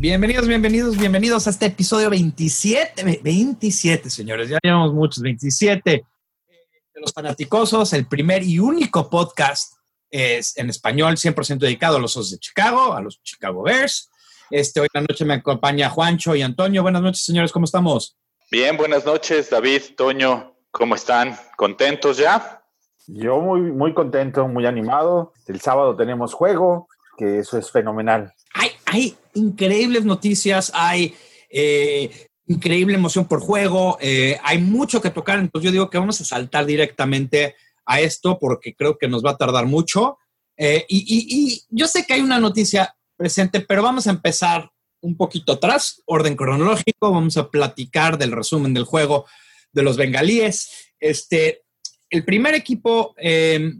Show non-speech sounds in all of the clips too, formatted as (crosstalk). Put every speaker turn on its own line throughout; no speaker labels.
Bienvenidos, bienvenidos, bienvenidos a este episodio 27. 27, señores, ya llevamos muchos, 27 de los fanaticosos, el primer y único podcast es en español 100% dedicado a los Osos de Chicago, a los Chicago Bears. Este, hoy en la noche me acompaña Juancho y Antonio. Buenas noches, señores, ¿cómo estamos?
Bien, buenas noches, David, Toño, ¿cómo están? ¿Contentos ya?
Yo muy, muy contento, muy animado. El sábado tenemos juego, que eso es fenomenal.
Hay, hay increíbles noticias, hay eh, increíble emoción por juego, eh, hay mucho que tocar, entonces yo digo que vamos a saltar directamente a esto porque creo que nos va a tardar mucho. Eh, y, yo sé que hay una noticia presente, pero vamos a empezar un poquito atrás, orden cronológico, vamos a platicar del resumen del juego de los bengalíes. Este, el primer equipo, eh,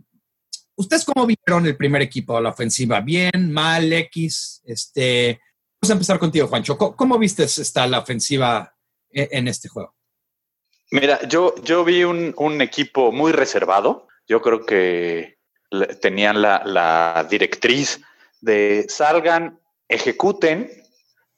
¿ustedes cómo vieron el primer equipo a la ofensiva? ¿Bien, mal, X? Este, vamos a empezar contigo, Juancho. ¿Cómo, cómo viste esta, la ofensiva en, en, este juego?
Mira, yo, yo vi un, un equipo muy reservado. Yo creo que tenían la, la directriz de salgan, ejecuten,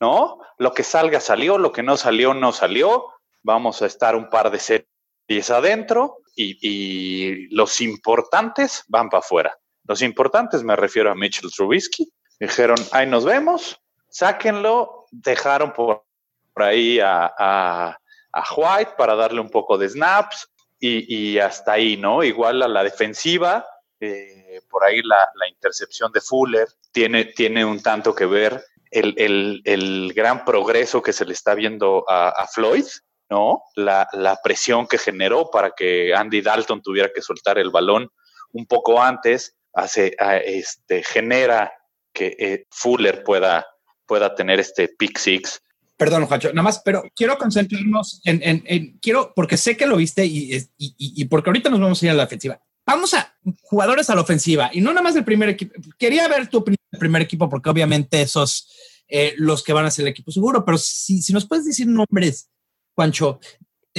¿no? Lo que salga salió, lo que no salió no salió. Vamos a estar un par de series adentro y, y los importantes van para afuera. Los importantes me refiero a Mitchell Trubisky. Dijeron, ahí nos vemos, sáquenlo. Dejaron por, por ahí a, a, a, White para darle un poco de snaps y, y hasta ahí, ¿no? Igual a la defensiva. Eh, por ahí la, la, intercepción de Fuller tiene, tiene un tanto que ver el, el, el, gran progreso que se le está viendo a, a Floyd, ¿no? La, la, presión que generó para que Andy Dalton tuviera que soltar el balón un poco antes, hace, este, genera que eh, Fuller pueda, pueda tener este pick six.
Perdón, Juancho, nada más, pero quiero concentrarnos en, en, en quiero, porque sé que lo viste y, y, y, porque ahorita nos vamos a ir a la ofensiva. Vamos a jugadores a la ofensiva y no nada más del primer equipo. Quería ver tu del primer equipo porque obviamente esos eh, los que van a ser el equipo seguro, pero si, si nos puedes decir nombres, Juancho,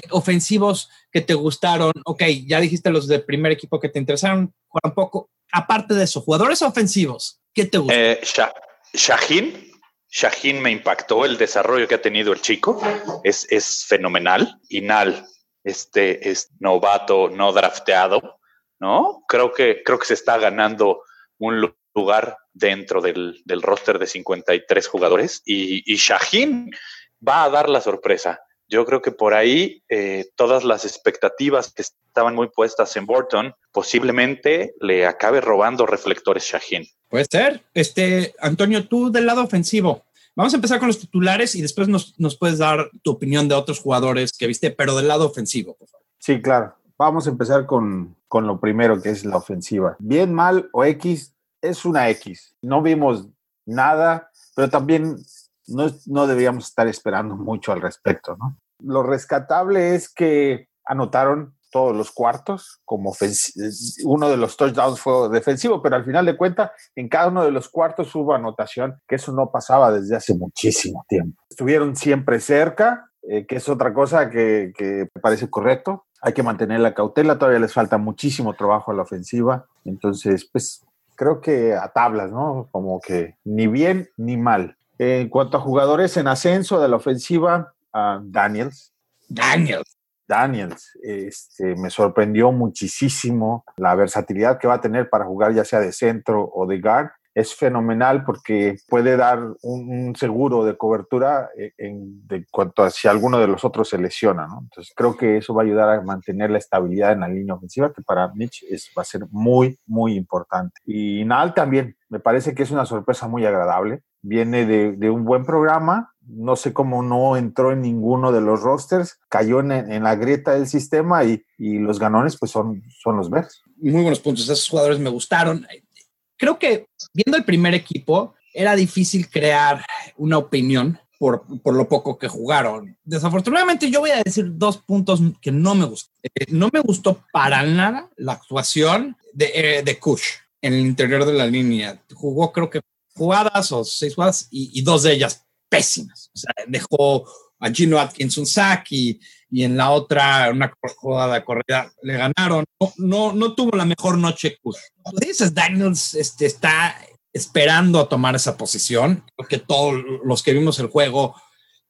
ofensivos que te gustaron, ok, ya dijiste los del primer equipo que te interesaron, un poco, aparte de eso, jugadores ofensivos, ¿qué te gusta?
Eh, Shah Shahin, Shahin me impactó el desarrollo que ha tenido el chico, es, es fenomenal. Inal, este es novato, no drafteado, ¿no? Creo que, creo que se está ganando un lugar dentro del, del roster de 53 jugadores y, y, Shahin va a dar la sorpresa. Yo creo que por ahí eh, todas las expectativas que estaban muy puestas en Burton posiblemente le acabe robando reflectores Shahin.
Puede ser. Este, Antonio, tú del lado ofensivo. Vamos a empezar con los titulares y después nos, nos puedes dar tu opinión de otros jugadores que viste, pero del lado ofensivo, por favor.
Sí, claro. Vamos a empezar con, con lo primero, que es la ofensiva. Bien, mal o X, es una X. No vimos nada, pero también no, no debíamos estar esperando mucho al respecto, ¿no? Lo rescatable es que anotaron todos los cuartos, como uno de los touchdowns fue defensivo, pero al final de cuentas, en cada uno de los cuartos hubo anotación, que eso no pasaba desde hace muchísimo tiempo. Estuvieron siempre cerca, eh, que es otra cosa que, que parece correcto. Hay que mantener la cautela, todavía les falta muchísimo trabajo a la ofensiva. Entonces, pues creo que a tablas, ¿no? Como que ni bien ni mal. En cuanto a jugadores en ascenso de la ofensiva, uh, Daniels.
Daniels.
Daniels, este, me sorprendió muchísimo la versatilidad que va a tener para jugar ya sea de centro o de guard. Es fenomenal porque puede dar un, un seguro de cobertura en, en, de cuanto a si alguno de los otros se lesiona. ¿no? Entonces creo que eso va a ayudar a mantener la estabilidad en la línea ofensiva, que para Mitch es, va a ser muy, muy importante. Y Nal también, me parece que es una sorpresa muy agradable. Viene de, de un buen programa, no sé cómo no entró en ninguno de los rosters, cayó en, en la grieta del sistema y, y, los ganones pues son, son los Bears.
Muy buenos puntos, esos jugadores me gustaron. Creo que viendo el primer equipo era difícil crear una opinión por, por lo poco que jugaron. Desafortunadamente yo voy a decir dos puntos que no me gustó. Eh, no me gustó para nada la actuación de, eh, de Kush en el interior de la línea. Jugó creo que jugadas o seis jugadas y dos de ellas pésimas. O sea, dejó a Gino Atkins un sack y, y en la otra una jugada corrida le ganaron. No, no, no tuvo la mejor noche. Como dices, Daniels este, está esperando a tomar esa posición. Creo que todos los que vimos el juego,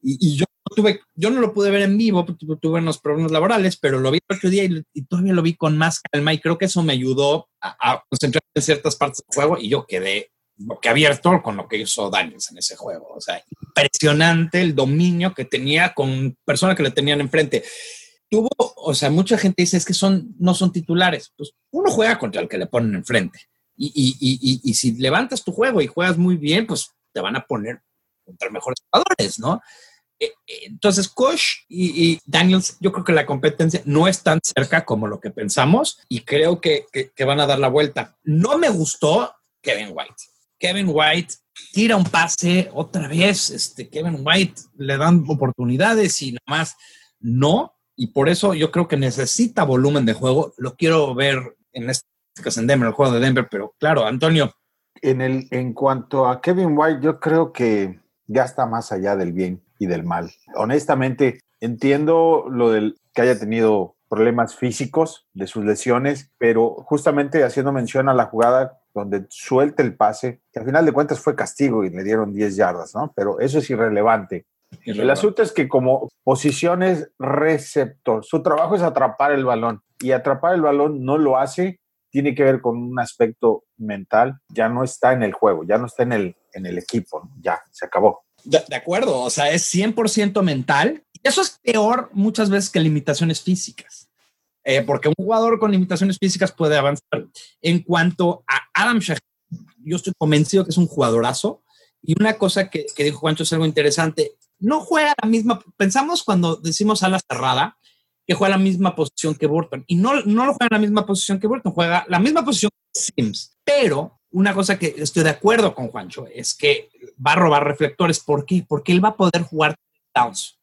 y, yo tuve, yo no lo pude ver en vivo, tuve unos problemas laborales, pero lo vi el otro día y, todavía lo vi con más calma y creo que eso me ayudó a, a concentrarme en ciertas partes del juego y yo quedé abierto con lo que hizo Daniels en ese juego. O sea, impresionante el dominio que tenía con personas que le tenían enfrente. Tuvo, o sea, mucha gente dice es que son, no son titulares. Pues uno juega contra el que le ponen enfrente. Y, y, y, y si levantas tu juego y juegas muy bien, pues te van a poner contra mejores jugadores, ¿no? Eh, eh, entonces, Kosh y, Daniels, yo creo que la competencia no es tan cerca como lo que pensamos y creo que, que van a dar la vuelta. No me gustó Kevin White Kevin White tira un pase otra vez, este, Kevin White le dan oportunidades y nada más no, y por eso yo creo que necesita volumen de juego. Lo quiero ver en este caso en Denver, el juego de Denver, pero claro, Antonio.
En, el, en cuanto a Kevin White, yo creo que ya está más allá del bien y del mal. Honestamente, entiendo lo del que haya tenido problemas físicos de sus lesiones, pero justamente haciendo mención a la jugada donde suelta el pase, que al final de cuentas fue castigo y le dieron 10 yardas, ¿no? Pero eso es irrelevante. El asunto es que como posiciones receptor, su trabajo es atrapar el balón y atrapar el balón no lo hace, tiene que ver con un aspecto mental, ya no está en el juego, ya no está en el, en el equipo, ya, se acabó.
De, de, acuerdo, o sea, es 100% mental. Eso es peor muchas veces que limitaciones físicas. Eh, porque un jugador con limitaciones físicas puede avanzar. En cuanto a Adam Shaheen, yo estoy convencido que es un jugadorazo. Y una cosa que, que dijo Juancho es algo interesante. No juega la misma, pensamos cuando decimos ala cerrada, que juega la misma posición que Burton. Y no, no lo juega en la misma posición que Burton, juega la misma posición que Sims. Pero una cosa que estoy de acuerdo con Juancho es que va a robar reflectores. ¿Por qué? Porque él va a poder jugar downs.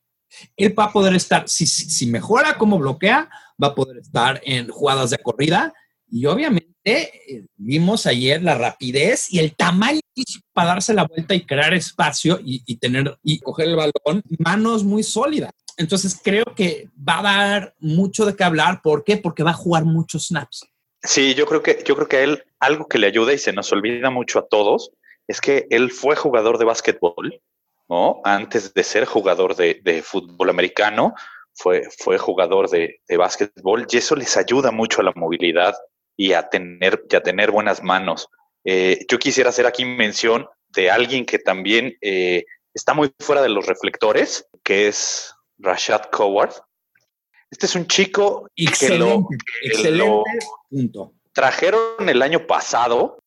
Él va a poder estar, si, si mejora como bloquea, va a poder estar en jugadas de corrida. Y obviamente eh, vimos ayer la rapidez y el tamaño para darse la vuelta y crear espacio y, tener y coger el balón, manos muy sólidas. Entonces creo que va a dar mucho de qué hablar. ¿Por qué? Porque va a jugar muchos snaps.
Sí, yo creo que yo creo que a él algo que le ayuda y se nos olvida mucho a todos es que él fue jugador de básquetbol, ¿no? Antes de ser jugador de, de fútbol americano, fue, fue jugador de, de básquetbol y eso les ayuda mucho a la movilidad y a tener, y a tener buenas manos. Eh, yo quisiera hacer aquí mención de alguien que también eh, está muy fuera de los reflectores, que es Rashad Coward. Este es un chico
excelente, que lo, punto.
trajeron el año pasado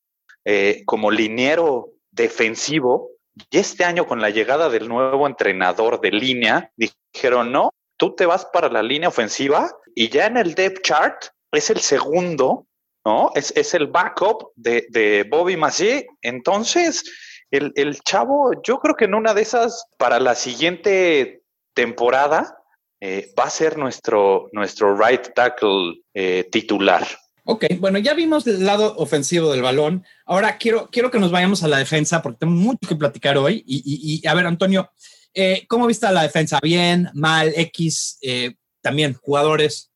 eh, como liniero defensivo y este año con la llegada del nuevo entrenador de línea dijeron no, tú te vas para la línea ofensiva y ya en el depth chart es el segundo, ¿no? Es, es el backup de, de Bobby Massey. Entonces, el, el, chavo, yo creo que en una de esas, para la siguiente temporada, eh, va a ser nuestro, nuestro right tackle eh, titular.
Ok, bueno, ya vimos el lado ofensivo del balón. Ahora quiero, quiero que nos vayamos a la defensa porque tenemos mucho que platicar hoy. Y, y, y a ver, Antonio, eh, ¿Cómo viste la defensa? ¿Bien? ¿Mal? ¿X? Eh, también, jugadores.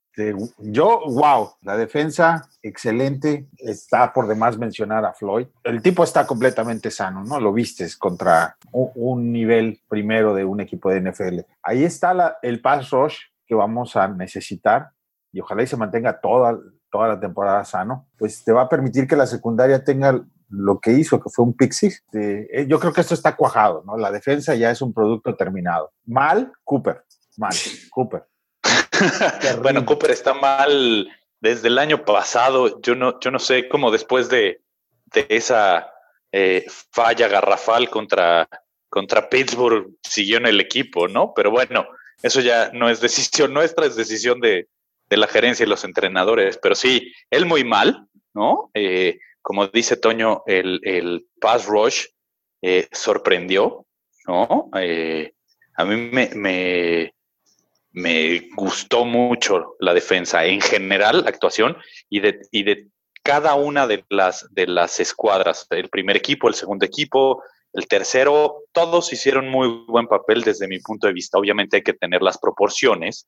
Yo, wow, la defensa excelente. Está por demás mencionar a Floyd. El tipo está completamente sano, ¿no? Lo vistes contra un, nivel primero de un equipo de NFL. Ahí está el pass rush que vamos a necesitar y ojalá y se mantenga toda, toda la temporada sano. Pues te va a permitir que la secundaria tenga lo que hizo, que fue un pixie. Eh, yo creo que esto está cuajado, ¿no? La defensa ya es un producto terminado. Mal, Cooper. Mal, Cooper. (laughs)
bueno, Cooper está mal desde el año pasado. Yo no, yo no sé cómo después de, de esa eh, falla garrafal contra, contra Pittsburgh siguió en el equipo, ¿no? Pero bueno, eso ya no es decisión (laughs) nuestra, es decisión de, de la gerencia y los entrenadores. Pero sí, él muy mal, ¿no? Eh, como dice Toño, el, el pass rush eh, sorprendió, ¿no? Eh, a mí me, me, me, gustó mucho la defensa, en general, la actuación, y de, y de cada una de las, de las escuadras, el primer equipo, el segundo equipo, el tercero, todos hicieron muy buen papel desde mi punto de vista. Obviamente hay que tener las proporciones,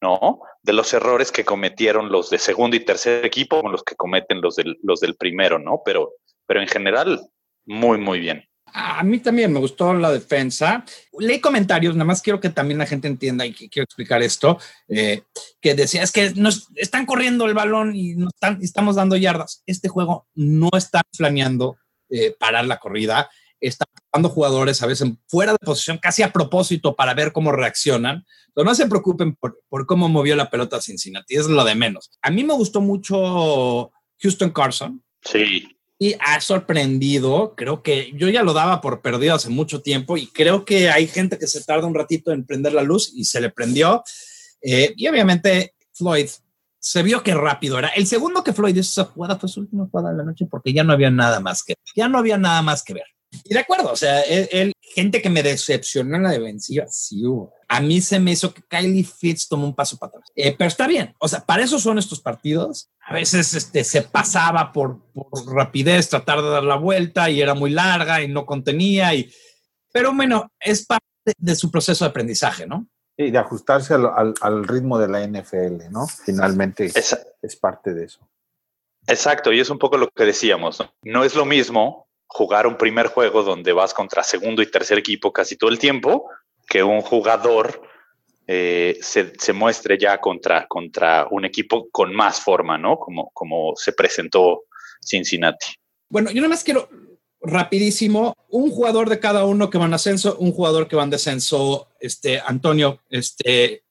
¿no? De los errores que cometieron los de segundo y tercer equipo con los que cometen los del, los del primero, ¿no? Pero, pero en general, muy, muy bien.
A mí también me gustó la defensa. Leí comentarios, nada más quiero que también la gente entienda y quiero explicar esto, eh, que decía, es que nos están corriendo el balón y nos están, estamos dando yardas. Este juego no está planeando eh, parar la corrida, está jugando jugadores a veces fuera de posición, casi a propósito para ver cómo reaccionan. Pero no se preocupen por, por cómo movió la pelota Cincinnati, es lo de menos. A mí me gustó mucho Houston Carson.
Sí
y ha sorprendido. Creo que yo ya lo daba por perdido hace mucho tiempo y creo que hay gente que se tarda un ratito en prender la luz y se le prendió. Eh, y obviamente Floyd se vio que rápido era. El segundo que Floyd hizo esa jugada fue su última jugada de la noche porque ya no había nada más que ya no había nada más que ver. Y de acuerdo, o sea, él, gente que me decepcionó en la defensiva, sí hubo. A mí se me hizo que Kylie Fitz tomó un paso para atrás. Eh, pero está bien, o sea, para eso son estos partidos. A veces este, se pasaba por, rapidez, tratar de dar la vuelta y era muy larga y no contenía. Y, pero bueno, es parte de su proceso de aprendizaje, ¿no?
Y de ajustarse al, al, ritmo de la NFL, ¿no? Finalmente es parte de eso.
Exacto, y es un poco lo que decíamos. ¿no? no es lo mismo jugar un primer juego donde vas contra segundo y tercer equipo casi todo el tiempo, que un jugador eh, se, muestre ya contra, contra un equipo con más forma, ¿no? Como, como se presentó Cincinnati.
Bueno, yo nada más quiero rapidísimo, un jugador de cada uno que van a ascenso, un jugador que va en descenso, este, Antonio, este,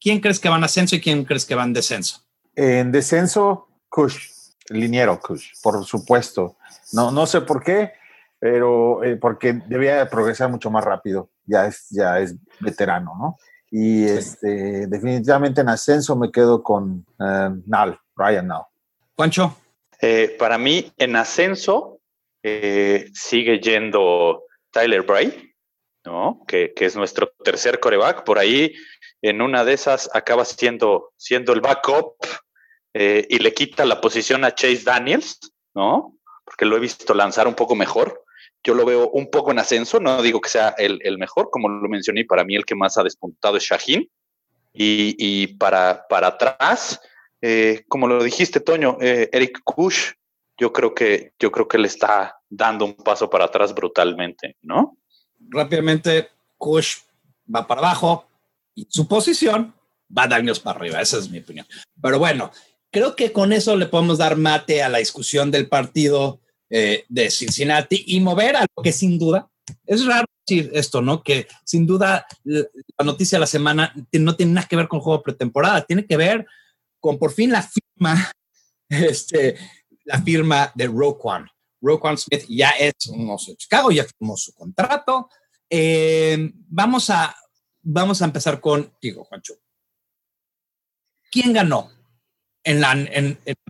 ¿quién crees que van a ascenso y quién crees que van en descenso?
En descenso, Kush, liniero Kush, por supuesto. No, no sé por qué, pero eh, porque debía progresar mucho más rápido. Ya es, ya es veterano, ¿no? Y este, definitivamente en ascenso me quedo con uh, Nal, Ryan Nal.
Pancho.
Eh, para mí, en ascenso, sigue yendo Tyler Bray, ¿no? Que, que, es nuestro tercer coreback. Por ahí, en una de esas, acaba siendo, siendo el backup y le quita la posición a Chase Daniels, ¿no? porque lo he visto lanzar un poco mejor. Yo lo veo un poco en ascenso, no digo que sea el, mejor, como lo mencioné, para mí el que más ha despuntado es Shaheen. Y, para, para atrás, eh, como lo dijiste, Toño, eh, Eric Kush, yo creo que yo creo que le está dando un paso para atrás brutalmente, ¿no?
Rápidamente, Kush va para abajo y su posición va a años para arriba, esa es mi opinión. Pero bueno, creo que con eso le podemos dar mate a la discusión del partido eh, de Cincinnati y mover a lo que sin duda, es raro decir esto, ¿no? Que sin duda la noticia de la semana no tiene nada que ver con el juego pretemporada, tiene que ver con por fin la firma, (laughs) este, la firma de Roquan. Roquan Smith ya es un oso de Chicago, ya firmó su contrato. Eh, vamos, a, vamos a empezar contigo, Juancho. ¿Quién ganó? En la,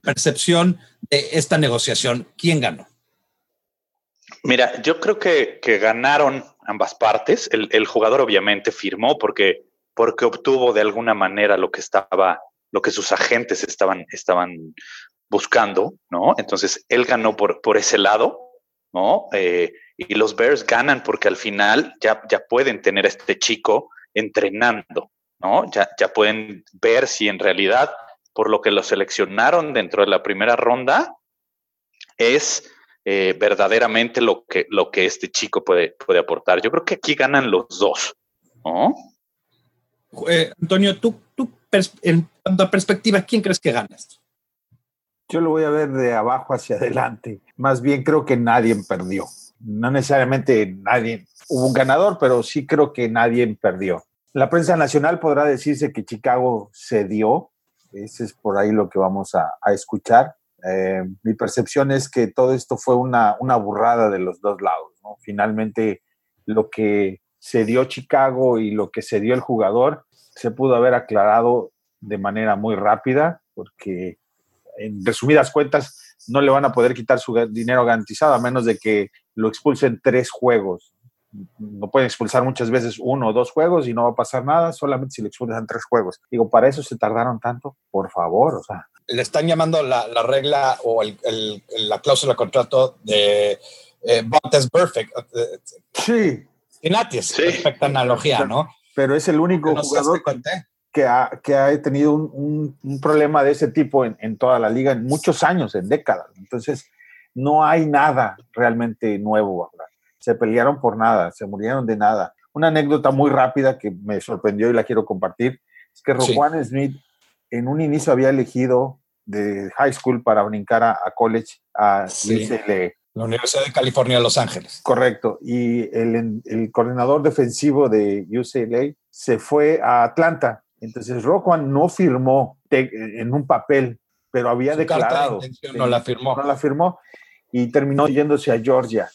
percepción de esta negociación? ¿Quién ganó?
Mira, yo creo que, ganaron ambas partes. El, jugador obviamente firmó porque, porque obtuvo de alguna manera lo que estaba, lo que sus agentes estaban, estaban buscando, ¿no? Entonces él ganó por, por ese lado, ¿no? Eh, y los Bears ganan porque al final ya, ya pueden tener a este chico entrenando, ¿no? Ya, ya pueden ver si en realidad por lo que lo seleccionaron dentro de la primera ronda, es eh, verdaderamente lo que, lo que este chico puede, puede aportar. Yo creo que aquí ganan los dos, ¿no?
Eh, Antonio, tú, tú en cuanto a perspectiva, ¿quién crees que gana esto?
Yo lo voy a ver de abajo hacia adelante. Más bien creo que nadie perdió. No necesariamente nadie hubo un ganador, pero sí creo que nadie perdió. La prensa nacional podrá decirse que Chicago cedió, ese es por ahí lo que vamos a, escuchar. Eh, mi percepción es que todo esto fue una, una burrada de los dos lados. Finalmente, lo que se dio Chicago y lo que se dio el jugador se pudo haber aclarado de manera muy rápida, porque en resumidas cuentas no le van a poder quitar su dinero garantizado a menos de que lo expulsen tres juegos no pueden expulsar muchas veces uno o dos juegos y no va a pasar nada, solamente si le expulsan tres juegos. Digo, para eso se tardaron tanto, por favor, o sea.
Le están llamando la, regla o la cláusula de contrato de eh, Perfect.
Sí.
Es perfecta analogía, ¿no?
Pero es el único jugador que ha, que ha tenido un, problema de ese tipo en, en, toda la liga en muchos años, en décadas. Entonces, no hay nada realmente nuevo. Se pelearon por nada, se murieron de nada. Una anécdota muy rápida que me sorprendió y la quiero compartir es que Roquan Smith en un inicio había elegido de high school para brincar a, college a
La Universidad de California, Los Ángeles.
Correcto. Y el, el, coordinador defensivo de UCLA se fue a Atlanta. Entonces Roquan no firmó en un papel, pero había declarado.
no la firmó.
No la firmó y terminó yéndose a Georgia.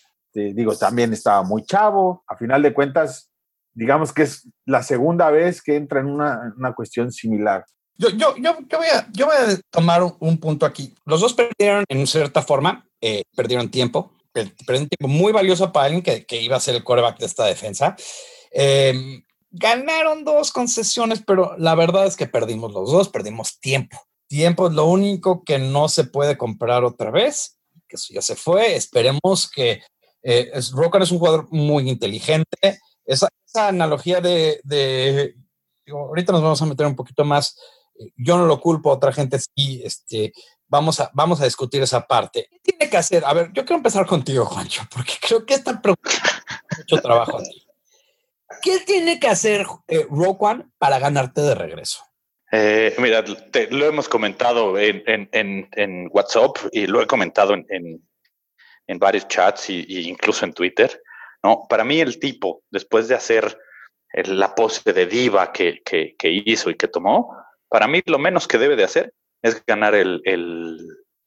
Digo, también estaba muy chavo. A final de cuentas, digamos que es la segunda vez que entra en una, una cuestión similar.
Yo, yo, yo, voy a, yo voy a tomar un, punto aquí. Los dos perdieron en cierta forma, eh, perdieron tiempo, perdieron tiempo muy valioso para alguien que, que iba a ser el quarterback de esta defensa. Em, ganaron dos concesiones, pero la verdad es que perdimos los dos, perdimos tiempo. Tiempo es lo único que no se puede comprar otra vez, que eso ya se fue. Esperemos que eh, es, un jugador muy inteligente. Esa, analogía de, ahorita nos vamos a meter un poquito más yo no lo culpo, otra gente sí, este, vamos a, vamos a discutir esa parte. ¿Qué tiene que hacer? A ver, yo quiero empezar contigo, Juancho, porque creo que está mucho trabajo aquí. ¿Qué tiene que hacer eh, para ganarte de regreso?
Eh, mira, lo hemos comentado en, en, en, WhatsApp y lo he comentado en, varios chats e incluso en Twitter. ¿no? Para mí el tipo, después de hacer la pose de diva que, que, que hizo y que tomó, para mí lo menos que debe de hacer es ganar el,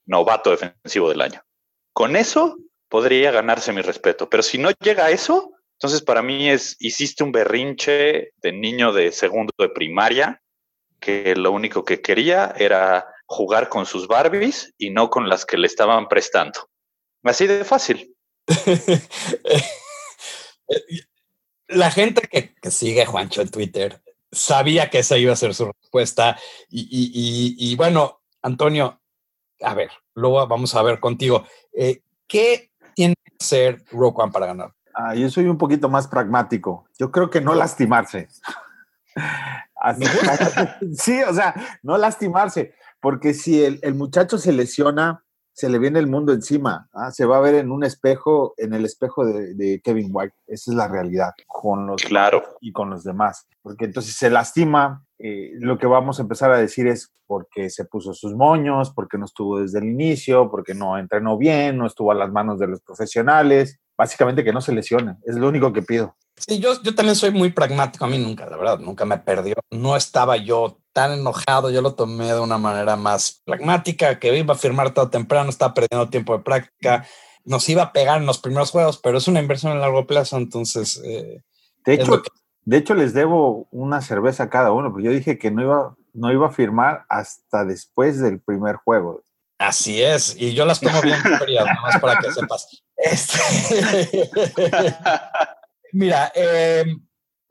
novato defensivo del año. Con eso podría ganarse mi respeto, pero si no llega a eso, entonces para mí es, hiciste un berrinche de niño de segundo de primaria, que lo único que quería era jugar con sus Barbies y no con las que le estaban prestando. Así de fácil. (laughs)
La gente que, que sigue a Juancho en Twitter sabía que esa iba a ser su respuesta. Y, bueno, Antonio, a ver, luego vamos a ver contigo. Eh, ¿Qué tiene que hacer Rogue One para ganar?
Ah, yo soy un poquito más pragmático. Yo creo que no lastimarse. (laughs) (laughs) sí, o sea, no lastimarse, porque si el, el muchacho se lesiona, se le viene el mundo encima. ¿ah? Se va a ver en un espejo, en el espejo de, Kevin White. Esa es la realidad con los
claro.
y con los demás. Porque entonces se lastima. Eh, lo que vamos a empezar a decir es porque se puso sus moños, porque no estuvo desde el inicio, porque no entrenó bien, no estuvo a las manos de los profesionales. Básicamente que no se lesione. Es lo único que pido.
Sí, yo, yo también soy muy pragmático. A mí nunca, la verdad, nunca me perdió. No estaba yo tan enojado. Yo lo tomé de una manera más pragmática, que iba a firmar todo temprano, estaba perdiendo tiempo de práctica. Nos iba a pegar en los primeros juegos, pero es una inversión a largo plazo. Entonces, eh,
de, hecho, de hecho, les debo una cerveza a cada uno, porque yo dije que no iba, no iba a firmar hasta después del primer juego.
Así es, y yo las tomo bien (laughs) frías, nada más para que sepas. Este... (laughs) Mira, eh,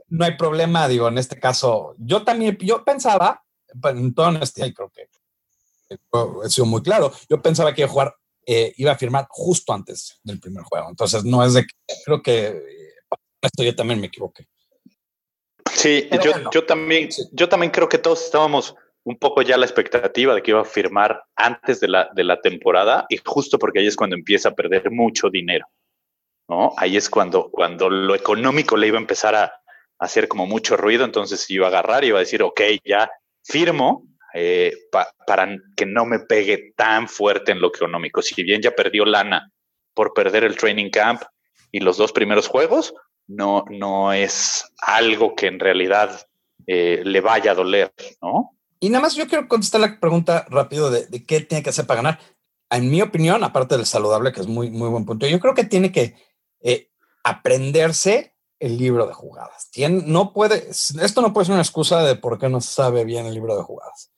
no hay problema, digo, en este caso, yo también, yo pensaba, en todo este, creo que he sido muy claro, yo pensaba que iba a jugar, eh, iba a firmar justo antes del primer juego, entonces no es de que, creo que eh, esto yo también me equivoqué.
Sí, yo, yo, también, yo también creo que todos estábamos un poco ya la expectativa de que iba a firmar antes de la, de la temporada y justo porque ahí es cuando empieza a perder mucho dinero. Ahí es cuando, cuando lo económico le iba a empezar a, hacer como mucho ruido, entonces iba a agarrar y iba a decir, ok, ya firmo eh, para que no me pegue tan fuerte en lo económico. Si bien ya perdió lana por perder el training camp y los dos primeros juegos, no, no es algo que en realidad eh, le vaya a doler, ¿no?
Y nada más yo quiero contestar la pregunta rápido de, de, qué tiene que hacer para ganar. En mi opinión, aparte del saludable, que es muy, muy buen punto, yo creo que tiene que eh, aprenderse el libro de jugadas. no puede, esto no puede ser una excusa de por qué no sabe bien el libro de jugadas.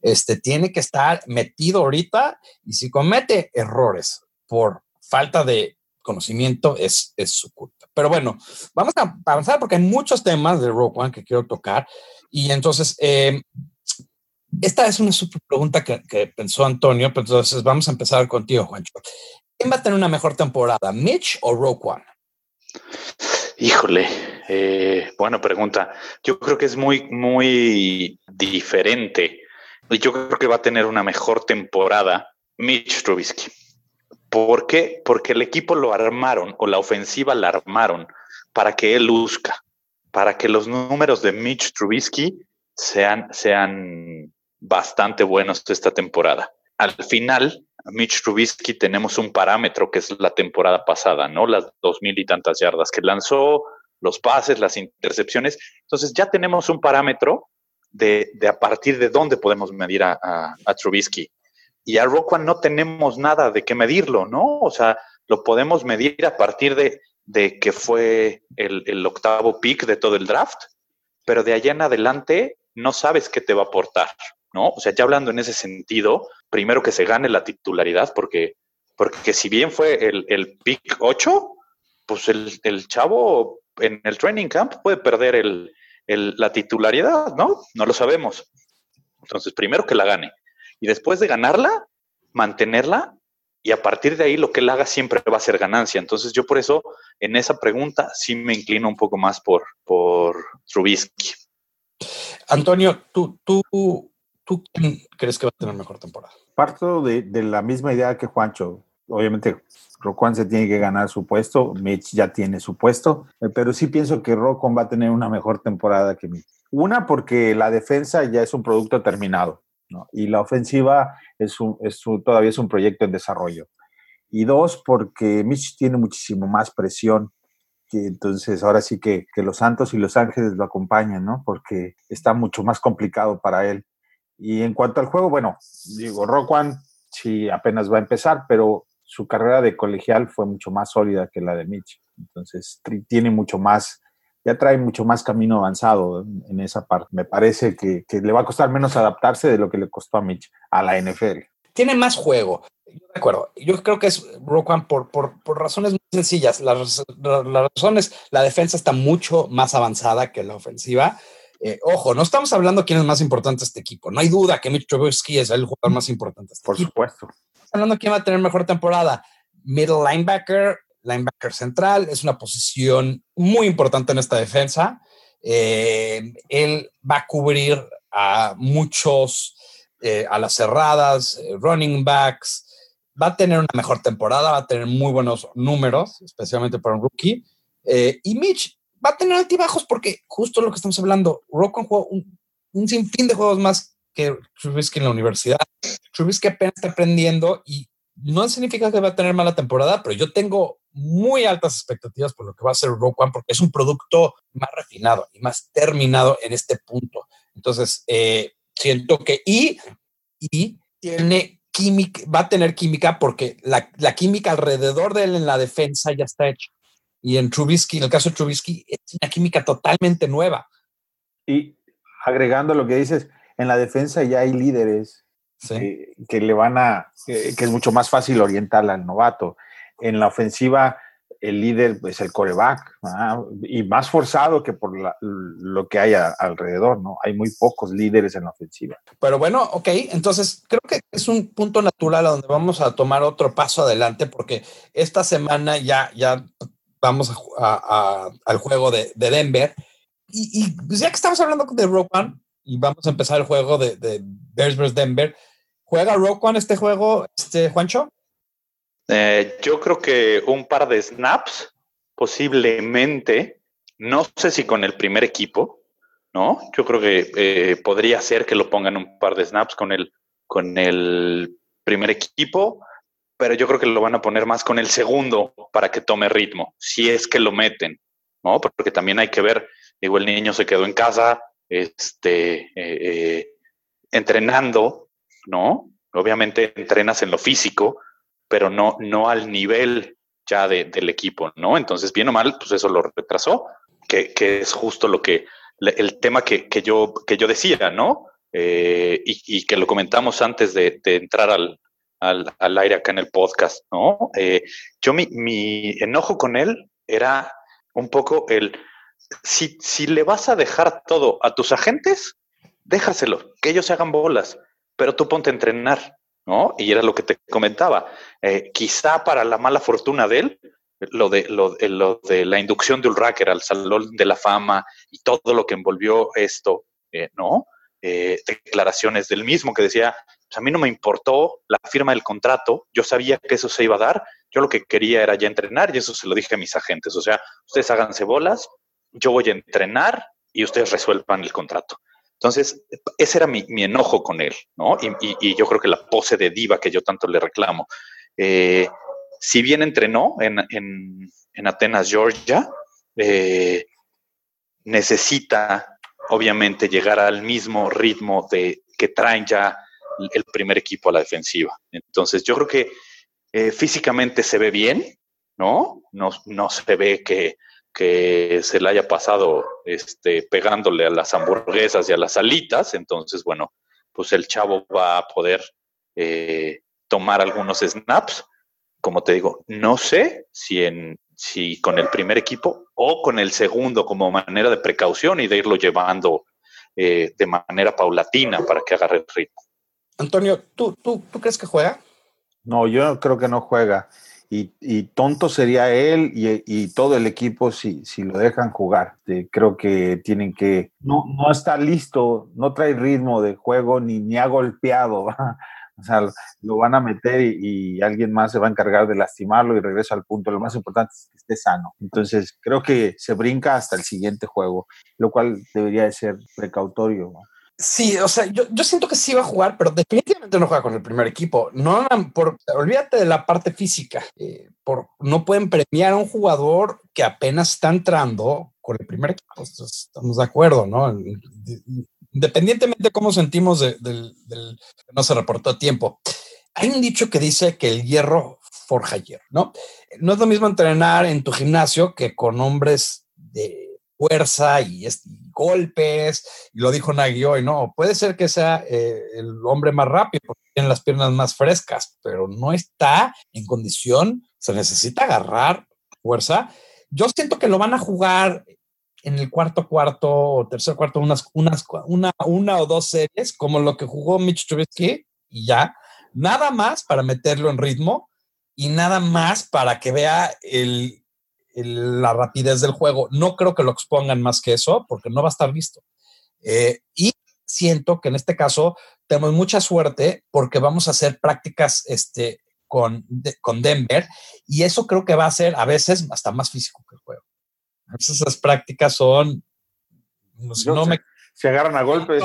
Este tiene que estar metido ahorita y si comete errores por falta de conocimiento es, es su culpa. Pero bueno, vamos a avanzar porque hay muchos temas de Rogue One que quiero tocar y entonces eh, esta es una super pregunta que, que, pensó Antonio, pero entonces vamos a empezar contigo, Juancho. ¿Quién va a tener una mejor temporada, Mitch o Rogue One?
Híjole, eh, buena pregunta. Yo creo que es muy, muy diferente. Y yo creo que va a tener una mejor temporada Mitch Trubisky. ¿Por qué? Porque el equipo lo armaron o la ofensiva la armaron para que él luzca, para que los números de Mitch Trubisky sean, sean bastante buenos esta temporada. Al final, Mitch Trubisky tenemos un parámetro que es la temporada pasada, ¿no? Las dos mil y tantas yardas que lanzó, los pases, las intercepciones. Entonces ya tenemos un parámetro de, a partir de dónde podemos medir a, Trubisky. Y a Roquan no tenemos nada de qué medirlo, ¿no? O sea, lo podemos medir a partir de, que fue el, el, octavo pick de todo el draft, pero de allá en adelante no sabes qué te va a aportar, ¿no? O sea, ya hablando en ese sentido, primero que se gane la titularidad, porque, porque si bien fue el, el pick 8, pues el, el, chavo en el training camp puede perder el, la titularidad, ¿no? No lo sabemos. Entonces, primero que la gane. Y después de ganarla, mantenerla y a partir de ahí lo que él haga siempre va a ser ganancia. Entonces yo por eso en esa pregunta sí me inclino un poco más por, por Trubisky.
Antonio, ¿tú, tú, ¿tú quién crees que va a tener mejor temporada?
Parto de, de la misma idea que Juancho. Obviamente Roquan se tiene que ganar su puesto, Mitch ya tiene su puesto, eh, pero sí pienso que Roquan va a tener una mejor temporada que Mitch. Una, porque la defensa ya es un producto terminado, ¿no? y la ofensiva es, un, es todavía es un proyecto en desarrollo. Y dos, porque Mitch tiene muchísimo más presión, entonces ahora sí que, que los Santos y los Ángeles lo acompañan, ¿no? Porque está mucho más complicado para él. Y en cuanto al juego, bueno, digo, Roquan sí apenas va a empezar, pero su carrera de colegial fue mucho más sólida que la de Mitch. Entonces, tiene mucho más, ya trae mucho más camino avanzado en, esa parte. Me parece que, le va a costar menos adaptarse de lo que le costó a Mitch a la NFL.
Tiene más juego. Yo de acuerdo. Yo creo que es Roquan por, por, razones muy sencillas. Las, razones, la defensa está mucho más avanzada que la ofensiva. Eh, ojo, no estamos hablando quién es más importante este equipo. No hay duda que Mitch Trubisky es el jugador más importante. Este
por supuesto
hablando quién va a tener mejor temporada. Middle linebacker, linebacker central, es una posición muy importante en esta defensa. Eh, él va a cubrir a muchos, eh, a las cerradas, running backs. Va a tener una mejor temporada, va a tener muy buenos números, especialmente para un rookie. y Mitch va a tener altibajos porque justo lo que estamos hablando, Rock jugó un, un sinfín de juegos más que Trubisky en la universidad. Trubisky apenas está aprendiendo y no significa que va a tener mala temporada, pero yo tengo muy altas expectativas por lo que va a ser One porque es un producto más refinado y más terminado en este punto. Entonces, eh, siento que y, y tiene química, va a tener química porque la, la, química alrededor de él en la defensa ya está hecha. Y en Trubisky, en el caso de Trubisky, es una química totalmente nueva.
Y agregando lo que dices, en la defensa ya hay líderes que, le van a, que, es mucho más fácil orientar al novato. En la ofensiva, el líder es el coreback, y más forzado que por lo que hay alrededor, ¿no? Hay muy pocos líderes en la ofensiva.
Pero bueno, ok, entonces creo que es un punto natural a donde vamos a tomar otro paso adelante, porque esta semana ya, ya vamos al juego de, Denver. Y, pues ya que estamos hablando de Rogue One, y vamos a empezar el juego de, Bears vs. Denver. ¿Juega Rock One este juego, este, Juancho?
Eh, yo creo que un par de snaps, posiblemente, no sé si con el primer equipo, ¿no? Yo creo que eh, podría ser que lo pongan un par de snaps con el, con el primer equipo, pero yo creo que lo van a poner más con el segundo para que tome ritmo, si es que lo meten, ¿no? Porque también hay que ver, digo, el niño se quedó en casa, este, eh, eh, entrenando, ¿no? Obviamente entrenas en lo físico, pero no, no al nivel ya del equipo, ¿no? Entonces, bien o mal, pues eso lo retrasó, que, es justo lo que, el tema que, yo, que yo decía, ¿no? Eh, y, que lo comentamos antes de, entrar al, al, aire acá en el podcast, ¿no? yo mi, mi enojo con él era un poco el, si, si le vas a dejar todo a tus agentes, déjaselo, que ellos se hagan bolas, pero tú ponte a entrenar, ¿no? Y era lo que te comentaba. Eh, quizá para la mala fortuna de él, lo de, lo, de la inducción de Ulraker al Salón de la Fama y todo lo que envolvió esto, eh, ¿no? Eh, declaraciones del mismo que decía, a mí no me importó la firma del contrato, yo sabía que eso se iba a dar, yo lo que quería era ya entrenar y eso se lo dije a mis agentes, o sea, ustedes háganse bolas, yo voy a entrenar y ustedes resuelvan el contrato. Entonces, ese era mi, enojo con él, ¿no? Y, yo creo que la pose de diva que yo tanto le reclamo. Eh, si bien entrenó en, Atenas, Georgia, eh, necesita obviamente llegar al mismo ritmo de que traen ya el primer equipo a la defensiva. Entonces, yo creo que eh, físicamente se ve bien, ¿no? ¿no? No se ve que se le haya pasado este, pegándole a las hamburguesas y a las alitas, entonces, bueno, pues el chavo va a poder eh, tomar algunos snaps. Como te digo, no sé si, en, si con el primer equipo o con el segundo como manera de precaución y de irlo llevando eh, de manera paulatina para que agarre el ritmo.
Antonio, ¿tú, tú, ¿tú crees que juega?
No, yo creo que no juega y, tonto sería él y, todo el equipo si, si lo dejan jugar. creo que tienen que, no, no está listo, no trae ritmo de juego ni, ni ha golpeado. (laughs) o sea, lo van a meter y, alguien más se va a encargar de lastimarlo y regresa al punto. Lo más importante es que esté sano. Entonces, creo que se brinca hasta el siguiente juego, lo cual debería de ser precautorio.
Sí, o sea, yo, siento que sí va a jugar, pero definitivamente no juega con el primer equipo. No, por, olvídate de la parte física. Eh, por, no pueden premiar a un jugador que apenas está entrando con el primer equipo. estamos de acuerdo, ¿no? Independientemente de cómo sentimos del, que no se reportó a tiempo. Hay un dicho que dice que el hierro forja hierro, ¿no? No es lo mismo entrenar en tu gimnasio que con hombres de fuerza y, golpes, y lo dijo Nagy hoy, no, puede ser que sea eh, el hombre más rápido porque tiene las piernas más frescas, pero no está en condición, se necesita agarrar fuerza. Yo siento que lo van a jugar en el cuarto cuarto o tercer cuarto unas, unas una, una o dos series como lo que jugó Mitch Trubisky y ya, nada más para meterlo en ritmo y nada más para que vea el, la rapidez del juego. No creo que lo expongan más que eso, porque no va a estar listo. Eh, y siento que en este caso tenemos mucha suerte porque vamos a hacer prácticas este, con, con Denver y eso creo que va a ser a veces hasta más físico que el juego. A veces esas prácticas son...
Pues, no, me, se agarran a golpes.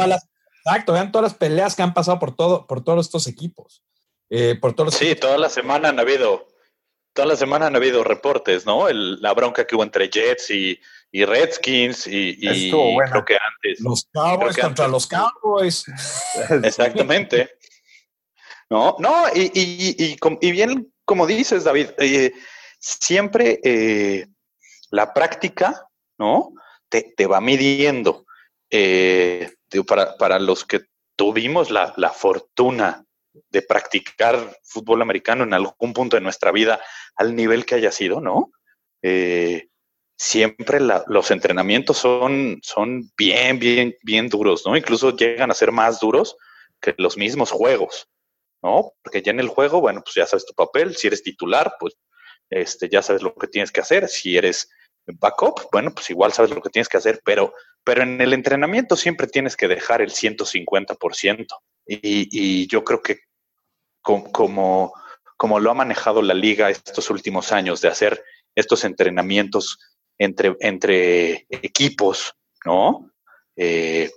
exacto, vean todas las peleas que han pasado por, todo, por todos estos equipos. Eh, por todos
sí, toda la semana han habido toda la semana han habido reportes, ¿no? la bronca que hubo entre Jets y, Redskins y, creo que antes.
Los Cowboys contra los Cowboys. (laughs)
Exactamente. no, no, y, bien, como dices, David, eh, siempre eh, la práctica, ¿no? Te, va midiendo. Eh, para, para, los que tuvimos la, la fortuna de practicar fútbol americano en algún punto de nuestra vida al nivel que haya sido, ¿no? Eh, siempre los entrenamientos son, son bien, bien, bien duros, ¿no? Incluso llegan a ser más duros que los mismos juegos, ¿no? Porque ya en el juego, bueno, pues ya sabes tu papel, si eres titular, pues este, ya sabes lo que tienes que hacer, si eres backup, bueno, pues igual sabes lo que tienes que hacer, pero, pero en el entrenamiento siempre tienes que dejar el 150%. Y, yo creo que como, como lo ha manejado la liga estos últimos años, de hacer estos entrenamientos entre, entre equipos, ¿no? Eh,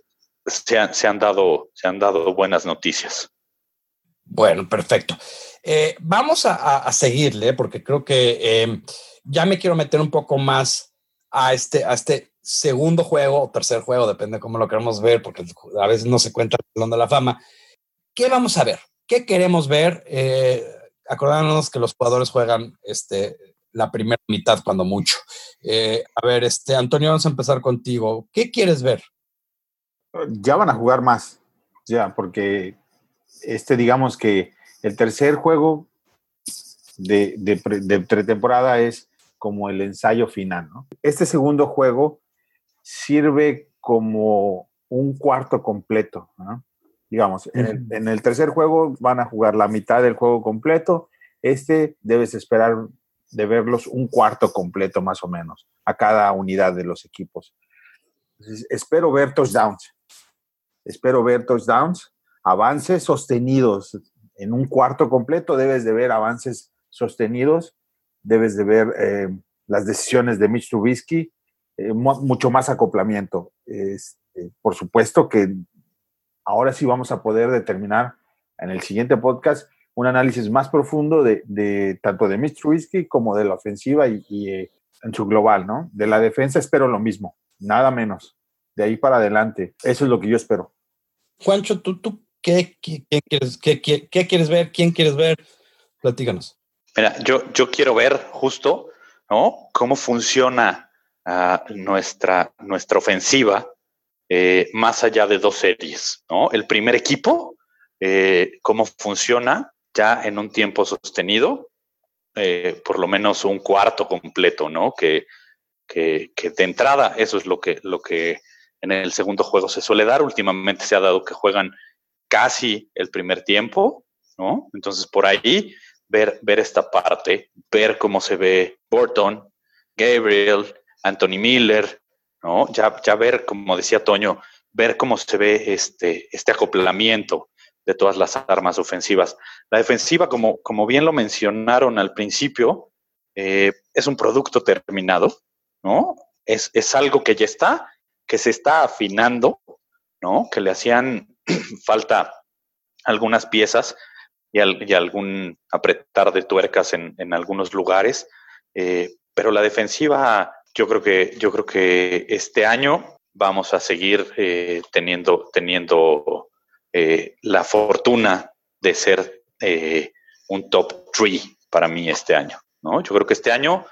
se, han, se, han dado, se han dado buenas noticias.
Bueno, perfecto. Eh, vamos a, seguirle porque creo que em, ya me quiero meter un poco más a este, a este segundo juego o tercer juego, depende de cómo lo queramos ver, porque a veces no se cuenta el de la Fama. ¿Qué vamos a ver? ¿Qué queremos ver? Eh, acordándonos que los jugadores juegan este, la primera mitad cuando mucho. Eh, a ver, este, Antonio, vamos a empezar contigo. ¿Qué quieres ver?
Ya van a jugar más, ya, porque este, digamos que el tercer juego de, de, pretemporada es como el ensayo final, ¿no? Este segundo juego sirve como un cuarto completo, ¿no? Digamos, en el, tercer juego van a jugar la mitad del juego completo. Este debes esperar de verlos un cuarto completo más o menos a cada unidad de los equipos. espero ver touchdowns. Espero ver touchdowns. avances sostenidos en un cuarto completo, debes de ver avances sostenidos, debes de ver eh, las decisiones de Mitch Trubisky, eh, mucho más acoplamiento. Este, por supuesto que ahora sí vamos a poder determinar en el siguiente podcast un análisis más profundo de, tanto de Mitch Trubisky como de la ofensiva y, eh, en su global, ¿no? De la defensa espero lo mismo, nada menos. De ahí para adelante, eso es lo que yo espero.
Juancho, ¿tú, tú qué, quieres, qué, quieres ver? ¿Quién quieres ver? Platícanos.
Mira, yo, yo quiero ver justo, ¿no? Cómo funciona nuestra, nuestra ofensiva eh, más allá de dos series, ¿no? El primer equipo, eh, cómo funciona ya en un tiempo sostenido, eh, por lo menos un cuarto completo, ¿no? Que, que, de entrada eso es lo que, lo que en el segundo juego se suele dar. Últimamente se ha dado que juegan casi el primer tiempo, ¿no? Entonces por ahí ver, ver esta parte, ver cómo se ve Burton, Gabriel, Anthony Miller, ¿no? Ya, ya ver, como decía Toño, ver cómo se ve este, este acoplamiento de todas las armas ofensivas. La defensiva, como, como bien lo mencionaron al principio, eh, es un producto terminado, ¿no? Es, es algo que ya está, que se está afinando, ¿no? Que le hacían (clears throat) falta algunas piezas y, algún apretar de tuercas en, en algunos lugares, eh, pero la defensiva, yo creo que, yo creo que este año vamos a seguir eh, teniendo, teniendo eh, la fortuna de ser un top 3 para mí este año. ¿no? Yo creo que este año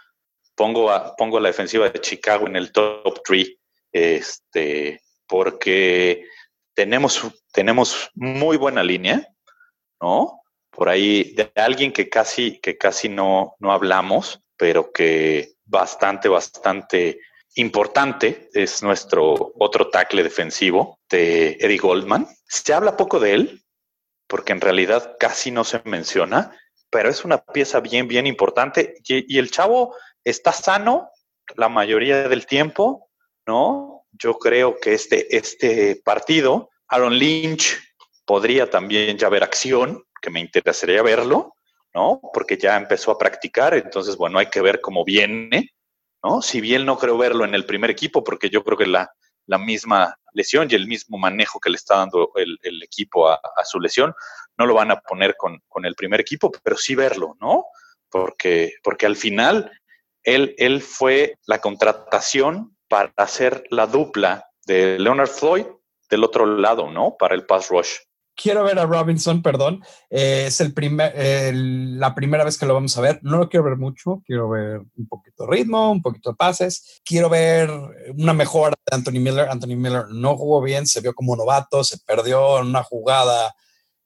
pongo a, pongo la defensiva de Chicago en el top 3 este, porque tenemos, tenemos muy buena línea, ¿no? Por ahí de alguien que casi, que casi no, no hablamos, pero que bastante, bastante importante es nuestro otro tackle defensivo de Eddie Goldman. Se habla poco de él, porque en realidad casi no se menciona, pero es una pieza bien, bien importante. Y, el chavo está sano la mayoría del tiempo, ¿no? Yo creo que este, este partido, Aaron Lynch podría también ya ver acción, que me interesaría verlo, ¿no? Porque ya empezó a practicar, entonces, bueno, hay que ver cómo viene, ¿no? Si bien no creo verlo en el primer equipo, porque yo creo que la, la misma lesión y el mismo manejo que le está dando el, el equipo a, a, su lesión, no lo van a poner con, con, el primer equipo, pero sí verlo, ¿no? Porque, porque al final él, él fue la contratación para hacer la dupla de Leonard Floyd del otro lado, ¿no? Para el pass rush.
Quiero ver a Robinson, perdón. Eh, es el primer, eh, la primera vez que lo vamos a ver. No lo quiero ver mucho. Quiero ver un poquito de ritmo, un poquito de pases. Quiero ver una mejora de Anthony Miller. Anthony Miller no jugó bien, se vio como novato, se perdió en una jugada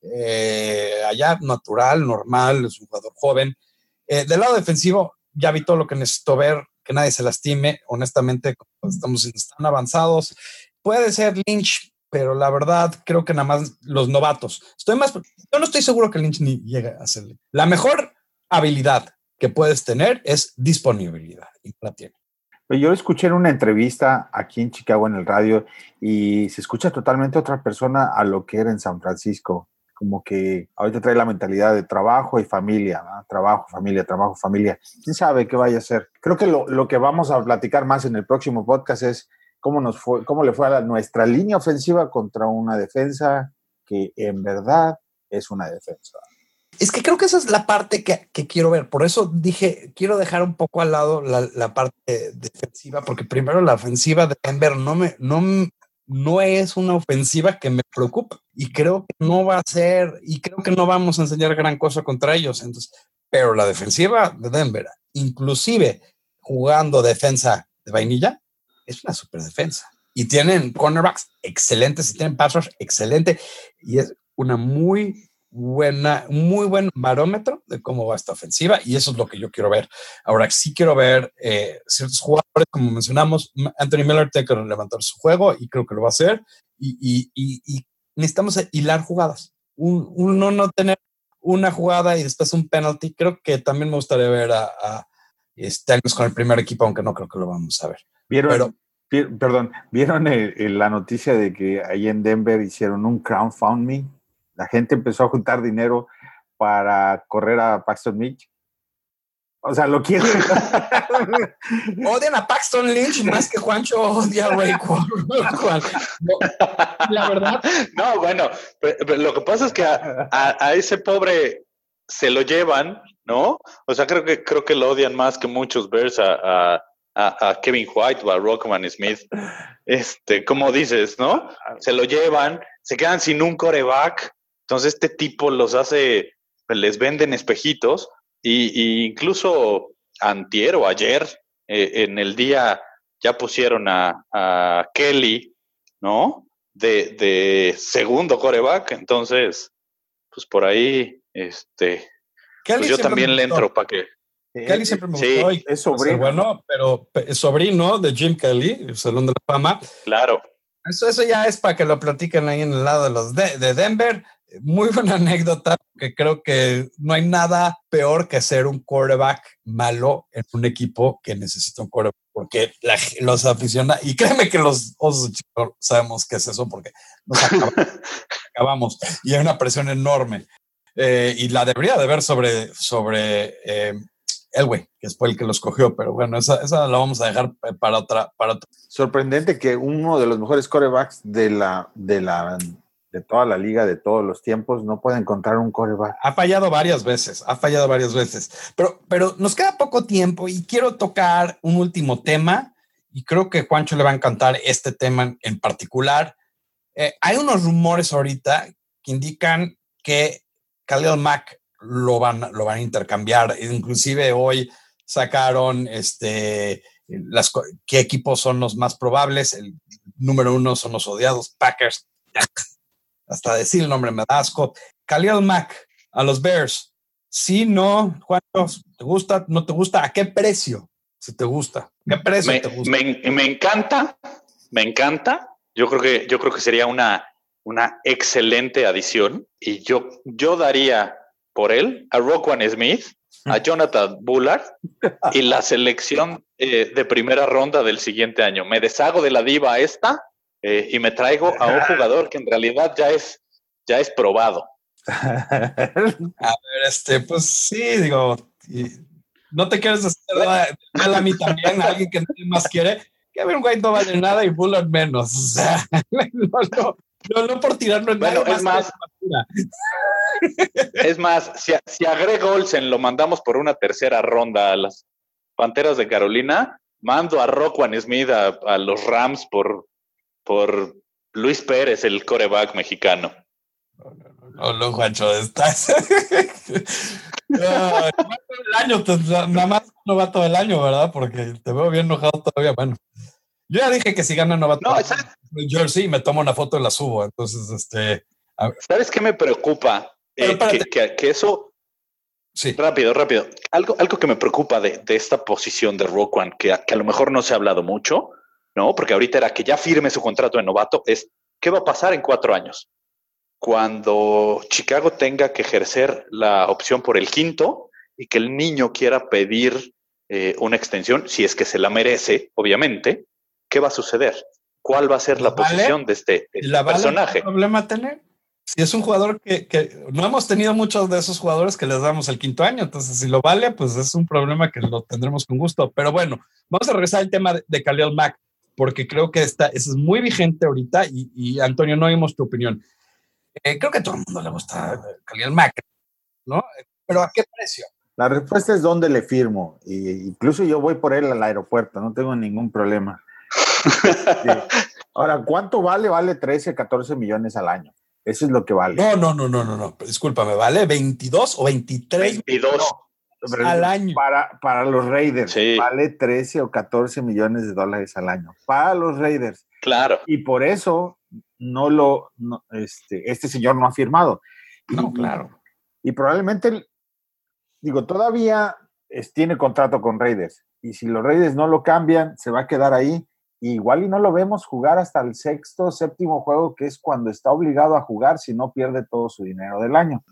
eh, allá natural, normal, es un jugador joven. del lado defensivo, ya vi todo lo que necesito ver que nadie se lastime. Honestamente, estamos tan avanzados. Puede ser Lynch, pero la verdad creo que nada más los novatos. Estoy más, yo no estoy seguro que Lynch ni llegue a ser. La mejor habilidad que puedes tener es disponibilidad y la tiene.
Yo escuché en una entrevista aquí en Chicago en el radio y se escucha totalmente otra persona a lo que era en San Francisco como que ahorita trae la mentalidad de trabajo y familia, trabajo, familia, trabajo, familia. ¿Quién sabe qué vaya a ser? Creo que lo, lo, que vamos a platicar más en el próximo podcast es cómo, nos fue, cómo le fue a nuestra línea ofensiva contra una defensa que en verdad es una defensa.
Es que creo que esa es la parte que, que quiero ver. Por eso dije, quiero dejar un poco al lado la, la parte defensiva, porque primero la ofensiva de Denver no me, no, no es una ofensiva que me preocupa y creo que no va a ser y creo que no vamos a enseñar gran cosa contra ellos. Entonces, pero la defensiva de Denver, inclusive jugando defensa de vainilla, es una super defensa. Y tienen cornerbacks excelentes y tienen pasos excelentes y es una muy buena, muy buen barómetro de cómo va esta ofensiva y eso es lo que yo quiero ver. Ahora sí quiero ver eh, ciertos jugadores, como mencionamos, Anthony Miller tiene que levantar su juego y creo que lo va a hacer y, y, y, necesitamos hilar jugadas. uno no tener una jugada y después un penalty. Creo que también me gustaría ver a, a este, con el primer equipo, aunque no creo que lo vamos a ver.
¿Vieron, perdón, ¿vieron la noticia de que ahí en Denver hicieron un crowdfunding la gente empezó a juntar dinero para correr a Paxton Lynch. O sea, lo quieren. (laughs)
Odian a Paxton Lynch más que Juancho odia a Ray
La verdad. No, bueno, lo que pasa es que a, ese pobre se lo llevan, ¿no? O sea, creo que creo que lo odian más que muchos Bears a, a Kevin White o a Rockman Smith. Este, como dices, ¿no? Se lo llevan, se quedan sin un coreback. Entonces, este tipo los hace, les venden espejitos y, incluso antier o ayer eh, en el día ya pusieron a, Kelly, ¿no? De, segundo coreback, entonces, pues por ahí, este, pues yo también le entro para que...
Kelly siempre me gustó. es sobrino. Bueno, pero es sobrino de Jim Kelly, el Salón de la Fama.
Claro.
Eso, eso ya es para que lo platiquen ahí en el lado de los de Denver muy buena anécdota, que creo que no hay nada peor que ser un quarterback malo en un equipo que necesita un quarterback, porque los aficionados, y créeme que los osos sabemos qué es eso, porque nos (laughs) acabamos, y hay una presión enorme. Eh, y la debería de ver sobre, sobre eh, Elway, que fue el que los cogió, pero bueno, esa, esa la vamos a dejar para otra, para
Sorprendente que uno de los mejores quarterbacks de la, de la de toda la liga de todos los tiempos no puede encontrar un coreback.
Ha fallado varias veces, ha fallado varias veces, pero, pero nos queda poco tiempo y quiero tocar un último tema y creo que Juancho le va a encantar este tema en particular. Eh, hay unos rumores ahorita que indican que Khalil Mack lo van, lo van a intercambiar, inclusive hoy sacaron este, las, qué equipos son los más probables. El número uno son los odiados Packers (laughs) hasta decir el nombre me da asco. Khalil Mack a los Bears. Sí, no, ¿cuántos te gusta? ¿No te gusta? ¿A qué precio? Si te gusta. ¿Qué precio
me,
te gusta?
Me, encanta, me encanta. Yo creo que, yo creo que sería una, una excelente adición. Y yo, yo daría por él a Roquan Smith, a (laughs) Jonathan Bullard y la selección eh, de primera ronda del siguiente año. Me deshago de la diva esta eh, y me traigo a un (laughs) jugador que en realidad ya es, ya es probado. (laughs)
a ver, este, pues sí, digo, no te quieres hacer a mí también, a alguien que nadie más quiere. Kevin White no vale nada y Bullard menos. O sea, no, no, no, por tirarlo en
bueno, es más. es más, si a, si a Greg Olsen lo mandamos por una tercera ronda a las Panteras de Carolina, mando a Rockwan Smith a los Rams por por Luis Pérez, el coreback mexicano.
No, no, Juancho, estás. no, el año, pues, nada más no va todo el año, ¿verdad? Porque te veo bien enojado todavía. Bueno, yo ya dije que si gana no va todo el jersey me tomo una foto y la subo. Entonces, este.
¿Sabes qué me preocupa? Eh, que, eso. Sí. Rápido, rápido. Algo, algo que me preocupa de, esta posición de Rock One, que, que a lo mejor no se ha hablado mucho, ¿no? Porque ahorita era que ya firme su contrato de novato, es ¿qué va a pasar en cuatro años? Cuando Chicago tenga que ejercer la opción por el quinto y que el niño quiera pedir eh, una extensión, si es que se la merece, obviamente, ¿qué va a suceder? ¿Cuál va a ser la posición de este, personaje?
¿Qué problema tener? Si es un jugador que, no hemos tenido muchos de esos jugadores que les damos el quinto año, entonces si lo vale, pues es un problema que lo tendremos con gusto. Pero bueno, vamos a regresar al tema de, de Khalil Mack porque creo que esta, eso es muy vigente ahorita y, Antonio, no oímos tu opinión. Eh, creo que a todo el mundo le gusta Khalil Mac, ¿no? Pero ¿a qué precio?
La respuesta es dónde le firmo. Y incluso yo voy por él al aeropuerto, no tengo ningún problema. (laughs) Ahora, ¿cuánto vale? Vale 13, 14 millones al año. Eso es lo que vale.
No, no, no, no, no, no. Discúlpame, ¿vale 22 o 23?
22
al año.
Para, para los Raiders vale 13 o 14 millones de dólares al año. Para los Raiders.
Claro.
Y por eso no lo, este, este señor no ha firmado.
No, claro.
Y probablemente, digo, todavía tiene contrato con Raiders. Y si los Raiders no lo cambian, se va a quedar ahí. Igual y no lo vemos jugar hasta el sexto, séptimo juego, que es cuando está obligado a jugar si no pierde todo su dinero del año.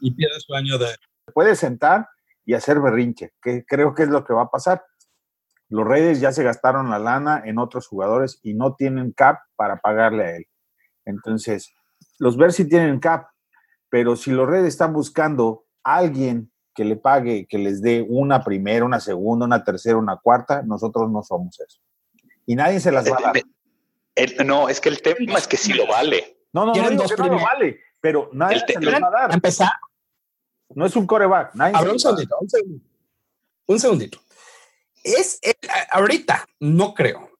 Y pierde su año de...
Puede sentar y hacer berrinche, que creo que es lo que va a pasar. Los Raiders ya se gastaron la lana en otros jugadores y no tienen cap para pagarle a él. Entonces, los Bears sí tienen cap, pero si los Reyes están buscando a alguien que le pague, que les dé una primera, una segunda, una tercera, una cuarta, nosotros no somos eso. Y nadie se las va a dar.
El- el- no, es que el tema es que sí lo vale.
No, no, no,
dos
que no lo vale, pero nadie se los va a
A
dar.
empezar,
No es un coreback. Nadie
a
se
ver, un
dar.
segundito, un segundito. Un segundito. Es, eh, ahorita, no creo.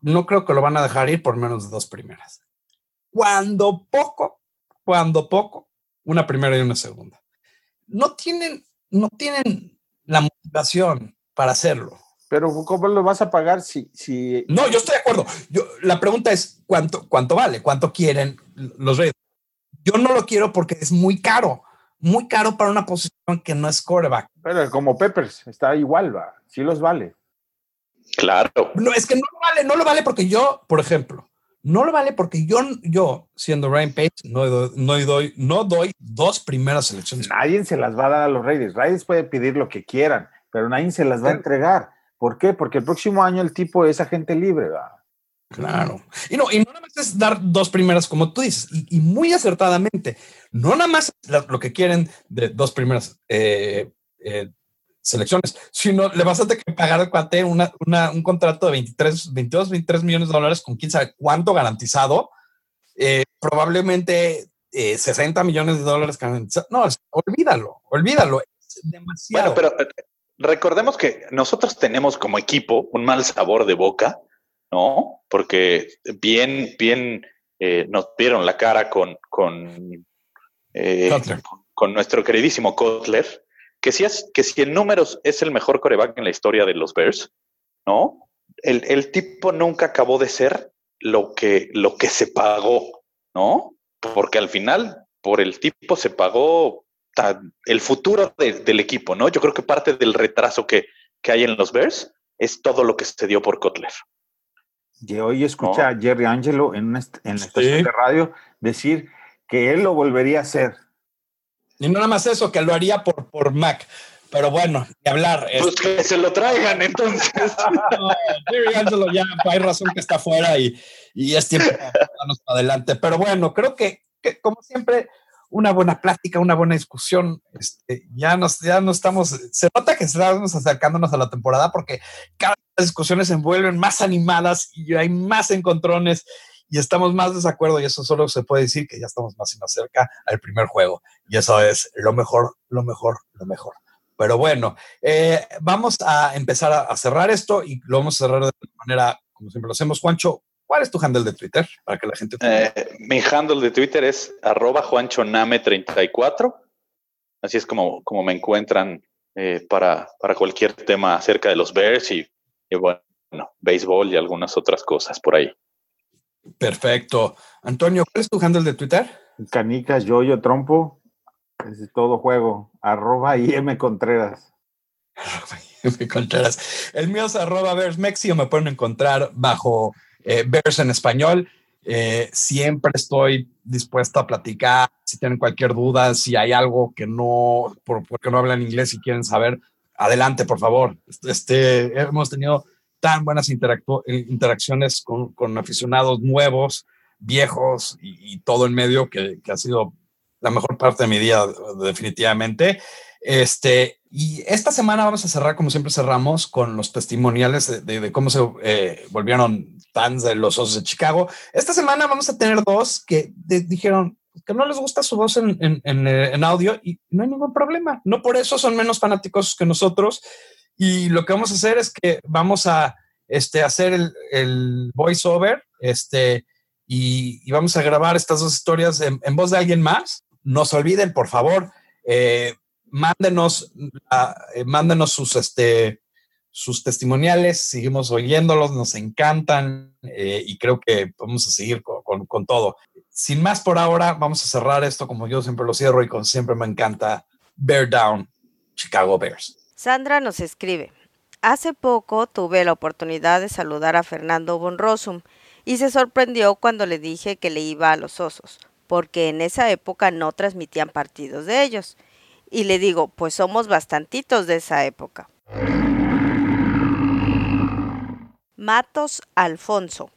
No creo que lo van a dejar ir por menos de dos primeras. Cuando poco, cuando poco, una primera y una segunda. No tienen, no tienen la motivación para hacerlo.
Pero ¿cómo lo vas a pagar si, si
No, yo estoy de acuerdo. Yo, la pregunta es cuánto, cuánto vale, cuánto quieren los Raiders. Yo no lo quiero porque es muy caro, muy caro para una posición que no es quarterback.
Pero como Peppers, está igual, va. Sí los vale.
Claro.
No, es que no lo vale, no lo vale porque yo, por ejemplo, no lo vale porque yo, yo siendo Ryan Pace, no doy, no doy, no doy dos primeras selecciones.
Nadie se las va a dar a los Raiders. Raiders puede pedir lo que quieran, pero nadie se las va a entregar. ¿Por qué? Porque el próximo año el tipo es agente libre, va.
Claro. Y no, y no nada más es dar dos primeras, como tú dices, y, y muy acertadamente. No nada más la- lo que quieren de dos primeras eh, eh, selecciones, sino le vas a tener que pagar al cuate una, una- un contrato de 23, 22, 23 millones de dólares con quién sabe cuánto garantizado. eh, probablemente eh, 60 millones de dólares garantizados. No, olvídalo, olvídalo. Es demasiado.
Bueno, pero recordemos que nosotros tenemos como equipo un mal sabor de boca, ¿no? Porque bien, bien eh, nos vieron la cara con, con, eh, con nuestro queridísimo Kotler, que si, es, que si en números es el mejor coreback en la historia de los Bears, ¿no? El, el tipo nunca acabó de ser lo que, lo que se pagó, ¿no? Porque al final, por el tipo se pagó el futuro de- del equipo, ¿no? Yo creo que parte del retraso que, que hay en los Bears es todo lo que se dio por Kotler.
Y hoy escuché a Jerry Angelo en, una est- en la estación
Sí.
de radio decir que él lo volvería a hacer.
Y no nada más eso, que lo haría por, por Mac. Pero bueno, ni hablar. es-
Pues que se lo traigan entonces. (laughs)
No, Jerry Angelo ya hay razón que está fuera y, y es tiempo para darnos para adelante. Pero bueno, creo que, que como siempre, una buena plática, una buena discusión. Este, ya nos, ya no estamos, se nota que estamos acercándonos a la temporada porque cada vez las discusiones se vuelven más animadas y hay más encontrones y estamos más desacuerdo y eso solo se puede decir que ya estamos más y más cerca al primer juego y eso es lo mejor, lo mejor, lo mejor. Pero bueno, eh, vamos a empezar a, a cerrar esto y lo vamos a cerrar de manera como siempre lo hacemos. Juancho, ¿cuál es tu handle de Twitter para que la gente te
Eh, mi handle de Twitter es arroba juanchoname34. Así es como, como me encuentran eh, para, para cualquier tema acerca de los Bears y, y bueno, béisbol y algunas otras cosas por ahí.
Perfecto. Antonio, ¿cuál es tu handle de Twitter?
Canicas, Yoyo, Trompo, es todo juego. Arroba IM Contreras. (laughs)
Me Contreras. El mío es arroba Bearsmexi o me pueden encontrar bajo eh, en español. Eh, siempre estoy dispuesto a platicar. Si tienen cualquier duda, si hay algo que no, por, porque no hablan inglés y quieren saber, adelante, por favor. Este, hemos tenido tan buenas interacciones con, aficionados nuevos, viejos y, y todo en medio que, que ha sido la mejor parte de mi día, definitivamente. Este, y esta semana vamos a cerrar, como siempre cerramos, con los testimoniales de, cómo se eh, volvieron fans de los Osos de Chicago. Esta semana vamos a tener dos que dijeron que no les gusta su voz eh, en audio y no hay ningún problema. No por eso son menos fanáticos que nosotros. Y lo que vamos a hacer es que vamos a este, hacer el, el voiceover este, y, vamos a grabar estas dos historias en, en voz de alguien más. No se olviden, por favor, eh, mándenos, mándenos sus, este, sus testimoniales, seguimos oyéndolos, nos encantan eh, y creo que vamos a seguir con, con- todo. Sin más por ahora, vamos a cerrar esto como yo siempre lo cierro y como siempre me encanta, Bear Down, Chicago Bears.
Sandra nos escribe. Hace poco tuve la oportunidad de saludar a Fernando von Rossum y se sorprendió cuando le dije que le iba a los osos, porque en esa época no transmitían partidos de ellos. Y le digo, pues somos bastantitos de esa época. Matos Alfonso.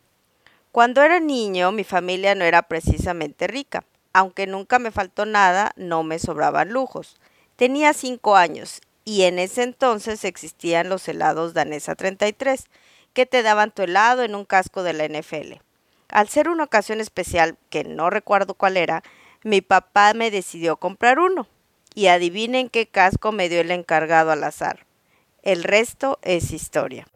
Cuando era niño mi familia no era precisamente rica, Aunque nunca me faltó nada, no me sobraban lujos. Tenía cinco años y en ese entonces existían los helados Danesa 33, que te daban tu helado en un casco de la NFL. Al ser una ocasión especial, que no recuerdo cuál era, mi papá me decidió comprar uno. Y adivinen qué casco me dio el encargado al azar. El resto es historia.